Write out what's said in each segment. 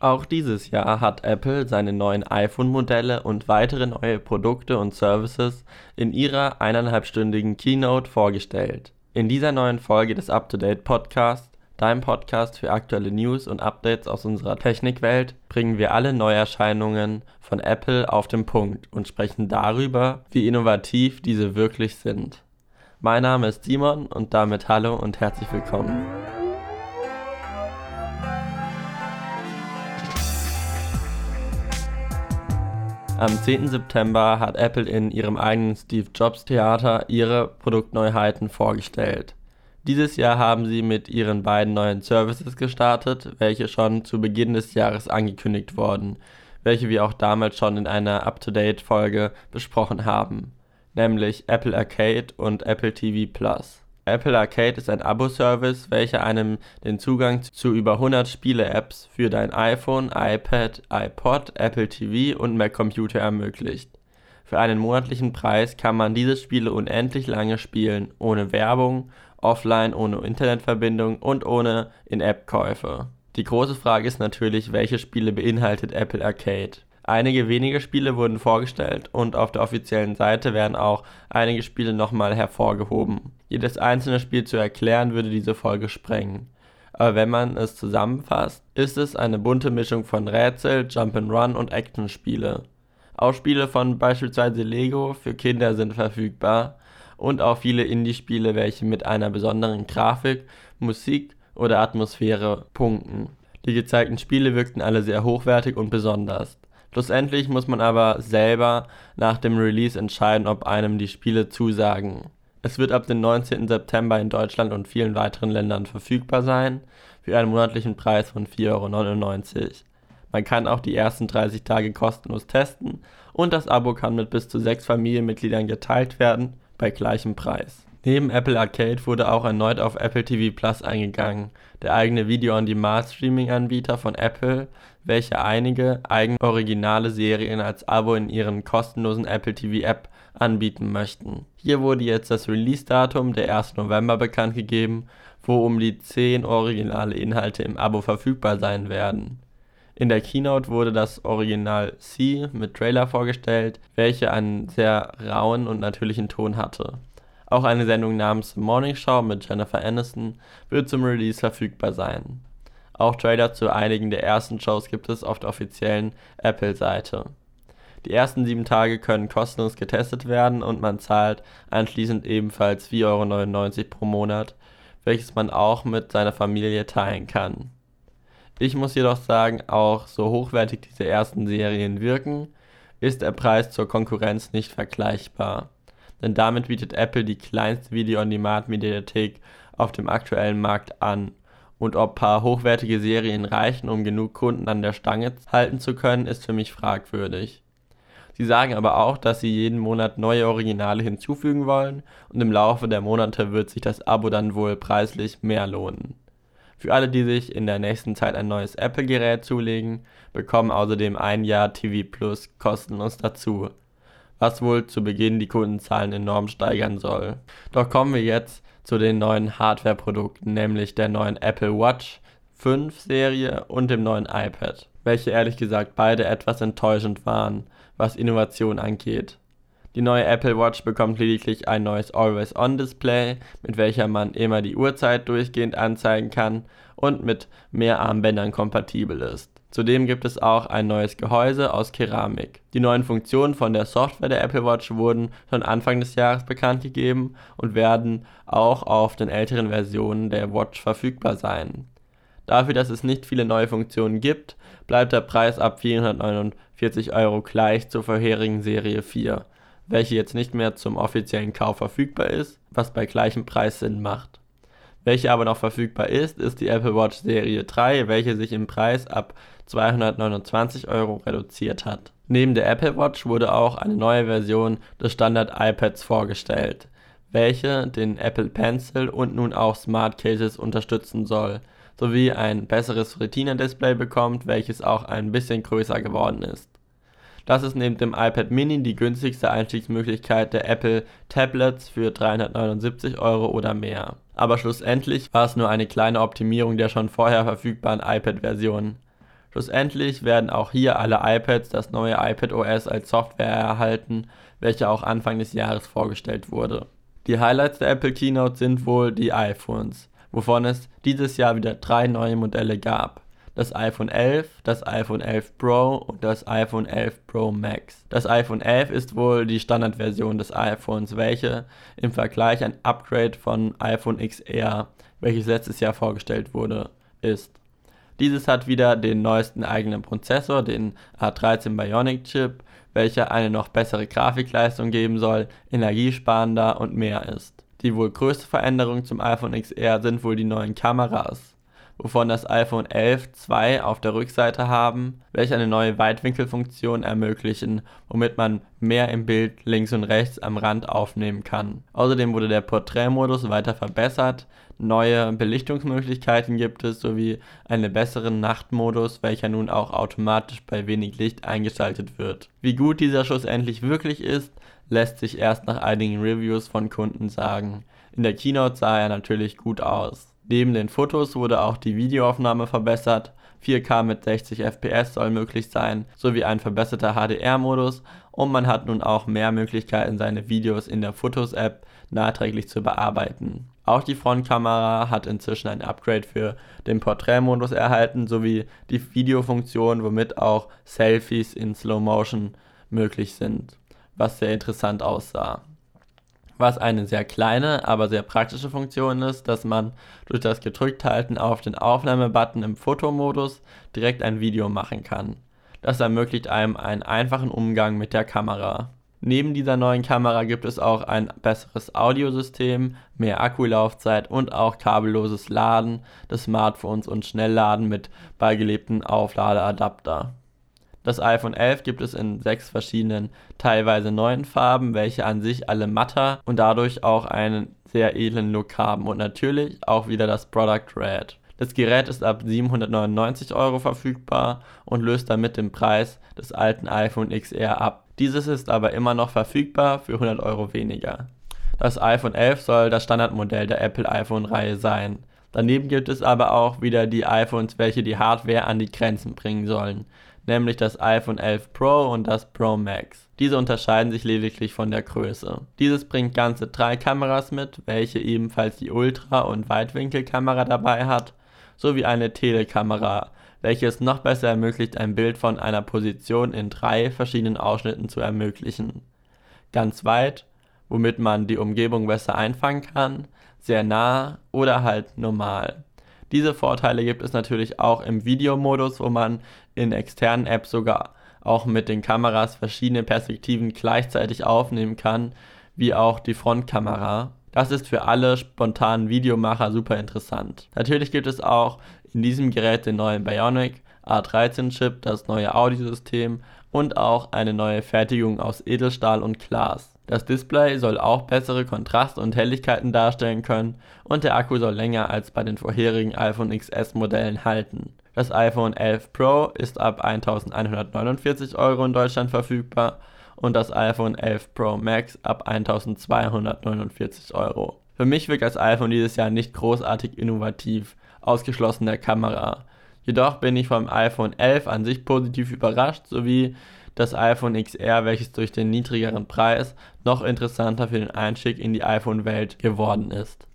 Auch dieses Jahr hat Apple seine neuen iPhone-Modelle und weitere neue Produkte und Services in ihrer eineinhalbstündigen Keynote vorgestellt. In dieser neuen Folge des UpToDate Podcasts, deinem Podcast für aktuelle News und Updates aus unserer Technikwelt, bringen wir alle Neuerscheinungen von Apple auf den Punkt und sprechen darüber, wie innovativ diese wirklich sind. Mein Name ist Simon und damit hallo und herzlich willkommen. Am 10. September hat Apple in ihrem eigenen Steve Jobs Theater ihre Produktneuheiten vorgestellt. Dieses Jahr haben sie mit ihren beiden neuen Services gestartet, welche schon zu Beginn des Jahres angekündigt wurden, welche wir auch damals schon in einer Up-to-Date-Folge besprochen haben, nämlich Apple Arcade und Apple TV Plus. Apple Arcade ist ein Abo-Service, welcher einem den Zugang zu über 100 Spiele-Apps für dein iPhone, iPad, iPod, Apple TV und Mac Computer ermöglicht. Für einen monatlichen Preis kann man diese Spiele unendlich lange spielen, ohne Werbung, offline, ohne Internetverbindung und ohne In-App-Käufe. Die große Frage ist natürlich, welche Spiele beinhaltet Apple Arcade? Einige wenige Spiele wurden vorgestellt und auf der offiziellen Seite werden auch einige Spiele nochmal hervorgehoben. Jedes einzelne Spiel zu erklären würde diese Folge sprengen. Aber wenn man es zusammenfasst, ist es eine bunte Mischung von Rätsel, Jump'n'Run und Actionspiele. Auch Spiele von beispielsweise Lego für Kinder sind verfügbar und auch viele Indie-Spiele, welche mit einer besonderen Grafik, Musik oder Atmosphäre punkten. Die gezeigten Spiele wirkten alle sehr hochwertig und besonders. Schlussendlich muss man aber selber nach dem Release entscheiden, ob einem die Spiele zusagen. Es wird ab dem 19. September in Deutschland und vielen weiteren Ländern verfügbar sein, für einen monatlichen Preis von 4,99 Euro. Man kann auch die ersten 30 Tage kostenlos testen und das Abo kann mit bis zu sechs Familienmitgliedern geteilt werden, bei gleichem Preis. Neben Apple Arcade wurde auch erneut auf Apple TV Plus eingegangen, der eigene Video-on-Demand-Streaming-Anbieter von Apple, welcher einige eigene originale Serien als Abo in ihren kostenlosen Apple TV App anbieten möchten. Hier wurde jetzt das Release-Datum, der 1. November, bekannt gegeben, wo um die 10 originale Inhalte im Abo verfügbar sein werden. In der Keynote wurde das Original C mit Trailer vorgestellt, welche einen sehr rauen und natürlichen Ton hatte. Auch eine Sendung namens Morning Show mit Jennifer Aniston wird zum Release verfügbar sein. Auch Trailer zu einigen der ersten Shows gibt es auf der offiziellen Apple-Seite. Die ersten sieben Tage können kostenlos getestet werden und man zahlt anschließend ebenfalls 4,99 Euro pro Monat, welches man auch mit seiner Familie teilen kann. Ich muss jedoch sagen, auch so hochwertig diese ersten Serien wirken, ist der Preis zur Konkurrenz nicht vergleichbar denn damit bietet Apple die kleinste Video-on-Demand-Mediathek auf dem aktuellen Markt an. Und ob paar hochwertige Serien reichen, um genug Kunden an der Stange halten zu können, ist für mich fragwürdig. Sie sagen aber auch, dass sie jeden Monat neue Originale hinzufügen wollen und im Laufe der Monate wird sich das Abo dann wohl preislich mehr lohnen. Für alle, die sich in der nächsten Zeit ein neues Apple-Gerät zulegen, bekommen außerdem ein Jahr TV Plus kostenlos dazu was wohl zu Beginn die Kundenzahlen enorm steigern soll. Doch kommen wir jetzt zu den neuen Hardware-Produkten, nämlich der neuen Apple Watch 5 Serie und dem neuen iPad, welche ehrlich gesagt beide etwas enttäuschend waren, was Innovation angeht. Die neue Apple Watch bekommt lediglich ein neues Always-On-Display, mit welcher man immer die Uhrzeit durchgehend anzeigen kann und mit mehr Armbändern kompatibel ist. Zudem gibt es auch ein neues Gehäuse aus Keramik. Die neuen Funktionen von der Software der Apple Watch wurden schon Anfang des Jahres bekannt gegeben und werden auch auf den älteren Versionen der Watch verfügbar sein. Dafür, dass es nicht viele neue Funktionen gibt, bleibt der Preis ab 449 Euro gleich zur vorherigen Serie 4, welche jetzt nicht mehr zum offiziellen Kauf verfügbar ist, was bei gleichem Preis Sinn macht. Welche aber noch verfügbar ist, ist die Apple Watch Serie 3, welche sich im Preis ab 229 Euro reduziert hat. Neben der Apple Watch wurde auch eine neue Version des Standard iPads vorgestellt, welche den Apple Pencil und nun auch Smart Cases unterstützen soll, sowie ein besseres Retina-Display bekommt, welches auch ein bisschen größer geworden ist. Das ist neben dem iPad Mini die günstigste Einstiegsmöglichkeit der Apple Tablets für 379 Euro oder mehr aber schlussendlich war es nur eine kleine Optimierung der schon vorher verfügbaren iPad-Version. Schlussendlich werden auch hier alle iPads das neue iPad OS als Software erhalten, welche auch Anfang des Jahres vorgestellt wurde. Die Highlights der Apple Keynote sind wohl die iPhones, wovon es dieses Jahr wieder drei neue Modelle gab. Das iPhone 11, das iPhone 11 Pro und das iPhone 11 Pro Max. Das iPhone 11 ist wohl die Standardversion des iPhones, welche im Vergleich ein Upgrade von iPhone XR, welches letztes Jahr vorgestellt wurde, ist. Dieses hat wieder den neuesten eigenen Prozessor, den A13 Bionic Chip, welcher eine noch bessere Grafikleistung geben soll, energiesparender und mehr ist. Die wohl größte Veränderung zum iPhone XR sind wohl die neuen Kameras, wovon das iPhone 11 zwei auf der Rückseite haben, welche eine neue Weitwinkelfunktion ermöglichen, womit man mehr im Bild links und rechts am Rand aufnehmen kann. Außerdem wurde der Porträtmodus weiter verbessert, neue Belichtungsmöglichkeiten gibt es sowie einen besseren Nachtmodus, welcher nun auch automatisch bei wenig Licht eingeschaltet wird. Wie gut dieser schlussendlich wirklich ist, lässt sich erst nach einigen Reviews von Kunden sagen. In der Keynote sah er natürlich gut aus. Neben den Fotos wurde auch die Videoaufnahme verbessert. 4K mit 60 FPS soll möglich sein, sowie ein verbesserter HDR-Modus und man hat nun auch mehr Möglichkeiten, seine Videos in der Fotos-App nachträglich zu bearbeiten. Auch die Frontkamera hat inzwischen ein Upgrade für den Porträtmodus erhalten, sowie die Videofunktion, womit auch Selfies in Slow Motion möglich sind, was sehr interessant aussah was eine sehr kleine, aber sehr praktische Funktion ist, dass man durch das Gedrückthalten auf den Aufnahmebutton im Fotomodus direkt ein Video machen kann. Das ermöglicht einem einen einfachen Umgang mit der Kamera. Neben dieser neuen Kamera gibt es auch ein besseres Audiosystem, mehr Akkulaufzeit und auch kabelloses Laden des Smartphones und Schnellladen mit beigelebten Aufladeadapter. Das iPhone 11 gibt es in sechs verschiedenen, teilweise neuen Farben, welche an sich alle matter und dadurch auch einen sehr edlen Look haben und natürlich auch wieder das Product Red. Das Gerät ist ab 799 Euro verfügbar und löst damit den Preis des alten iPhone XR ab. Dieses ist aber immer noch verfügbar für 100 Euro weniger. Das iPhone 11 soll das Standardmodell der Apple iPhone-Reihe sein. Daneben gibt es aber auch wieder die iPhones, welche die Hardware an die Grenzen bringen sollen nämlich das iPhone 11 Pro und das Pro Max. Diese unterscheiden sich lediglich von der Größe. Dieses bringt ganze drei Kameras mit, welche ebenfalls die Ultra- und Weitwinkelkamera dabei hat, sowie eine Telekamera, welche es noch besser ermöglicht, ein Bild von einer Position in drei verschiedenen Ausschnitten zu ermöglichen. Ganz weit, womit man die Umgebung besser einfangen kann, sehr nah oder halt normal. Diese Vorteile gibt es natürlich auch im Videomodus, wo man in externen Apps sogar auch mit den Kameras verschiedene Perspektiven gleichzeitig aufnehmen kann, wie auch die Frontkamera. Das ist für alle spontanen Videomacher super interessant. Natürlich gibt es auch in diesem Gerät den neuen Bionic A13 Chip, das neue Audiosystem und auch eine neue Fertigung aus Edelstahl und Glas. Das Display soll auch bessere Kontrast und Helligkeiten darstellen können und der Akku soll länger als bei den vorherigen iPhone XS Modellen halten. Das iPhone 11 Pro ist ab 1149 Euro in Deutschland verfügbar und das iPhone 11 Pro Max ab 1249 Euro. Für mich wirkt das iPhone dieses Jahr nicht großartig innovativ, ausgeschlossen der Kamera. Jedoch bin ich vom iPhone 11 an sich positiv überrascht, sowie das iPhone XR, welches durch den niedrigeren Preis noch interessanter für den Einstieg in die iPhone-Welt geworden ist.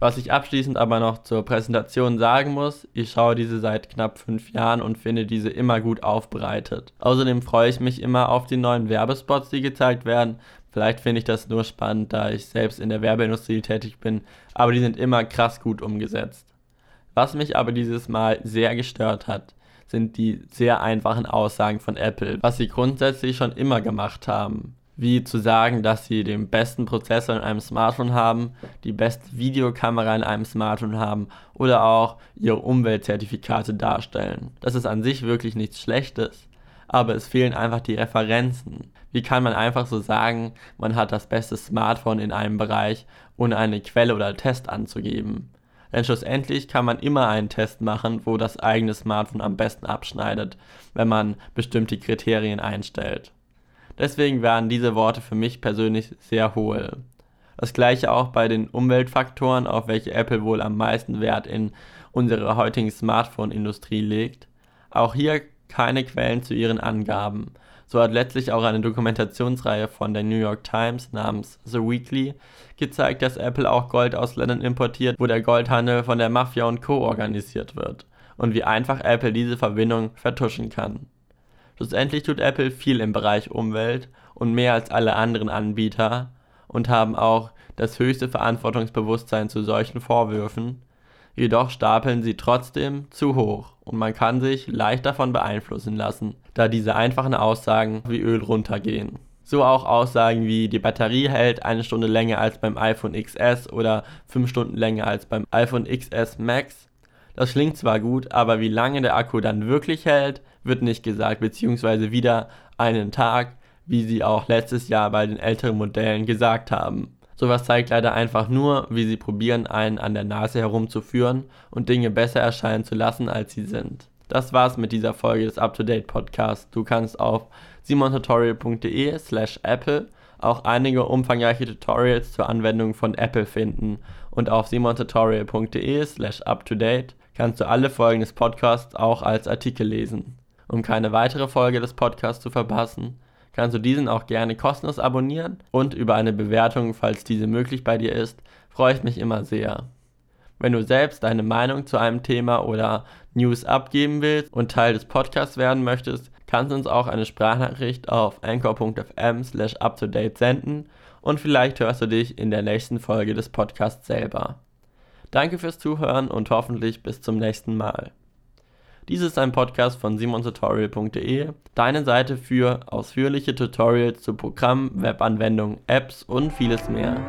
Was ich abschließend aber noch zur Präsentation sagen muss, ich schaue diese seit knapp fünf Jahren und finde diese immer gut aufbereitet. Außerdem freue ich mich immer auf die neuen Werbespots, die gezeigt werden. Vielleicht finde ich das nur spannend, da ich selbst in der Werbeindustrie tätig bin, aber die sind immer krass gut umgesetzt. Was mich aber dieses Mal sehr gestört hat, sind die sehr einfachen Aussagen von Apple, was sie grundsätzlich schon immer gemacht haben. Wie zu sagen, dass sie den besten Prozessor in einem Smartphone haben, die beste Videokamera in einem Smartphone haben oder auch ihre Umweltzertifikate darstellen. Das ist an sich wirklich nichts Schlechtes, aber es fehlen einfach die Referenzen. Wie kann man einfach so sagen, man hat das beste Smartphone in einem Bereich, ohne eine Quelle oder Test anzugeben? Denn schlussendlich kann man immer einen Test machen, wo das eigene Smartphone am besten abschneidet, wenn man bestimmte Kriterien einstellt. Deswegen waren diese Worte für mich persönlich sehr hohl. Das gleiche auch bei den Umweltfaktoren, auf welche Apple wohl am meisten Wert in unserer heutigen Smartphone-Industrie legt. Auch hier keine Quellen zu ihren Angaben. So hat letztlich auch eine Dokumentationsreihe von der New York Times namens The Weekly gezeigt, dass Apple auch Gold aus Ländern importiert, wo der Goldhandel von der Mafia und Co. organisiert wird und wie einfach Apple diese Verbindung vertuschen kann. Schlussendlich tut Apple viel im Bereich Umwelt und mehr als alle anderen Anbieter und haben auch das höchste Verantwortungsbewusstsein zu solchen Vorwürfen, jedoch stapeln sie trotzdem zu hoch und man kann sich leicht davon beeinflussen lassen, da diese einfachen Aussagen wie Öl runtergehen. So auch Aussagen wie die Batterie hält eine Stunde länger als beim iPhone XS oder 5 Stunden länger als beim iPhone XS Max. Das klingt zwar gut, aber wie lange der Akku dann wirklich hält, wird nicht gesagt, beziehungsweise wieder einen Tag, wie sie auch letztes Jahr bei den älteren Modellen gesagt haben. Sowas zeigt leider einfach nur, wie sie probieren, einen an der Nase herumzuführen und Dinge besser erscheinen zu lassen, als sie sind. Das war's mit dieser Folge des UpToDate Podcasts. Du kannst auf simontutorial.de slash Apple auch einige umfangreiche Tutorials zur Anwendung von Apple finden und auf simontutorial.de slash UpToDate kannst du alle Folgen des Podcasts auch als Artikel lesen. Um keine weitere Folge des Podcasts zu verpassen, kannst du diesen auch gerne kostenlos abonnieren und über eine Bewertung, falls diese möglich bei dir ist, freue ich mich immer sehr. Wenn du selbst deine Meinung zu einem Thema oder News abgeben willst und Teil des Podcasts werden möchtest, kannst du uns auch eine Sprachnachricht auf anchor.fm slash uptodate senden und vielleicht hörst du dich in der nächsten Folge des Podcasts selber. Danke fürs Zuhören und hoffentlich bis zum nächsten Mal. Dies ist ein Podcast von simontutorial.de, deine Seite für ausführliche Tutorials zu Programmen, Webanwendungen, Apps und vieles mehr.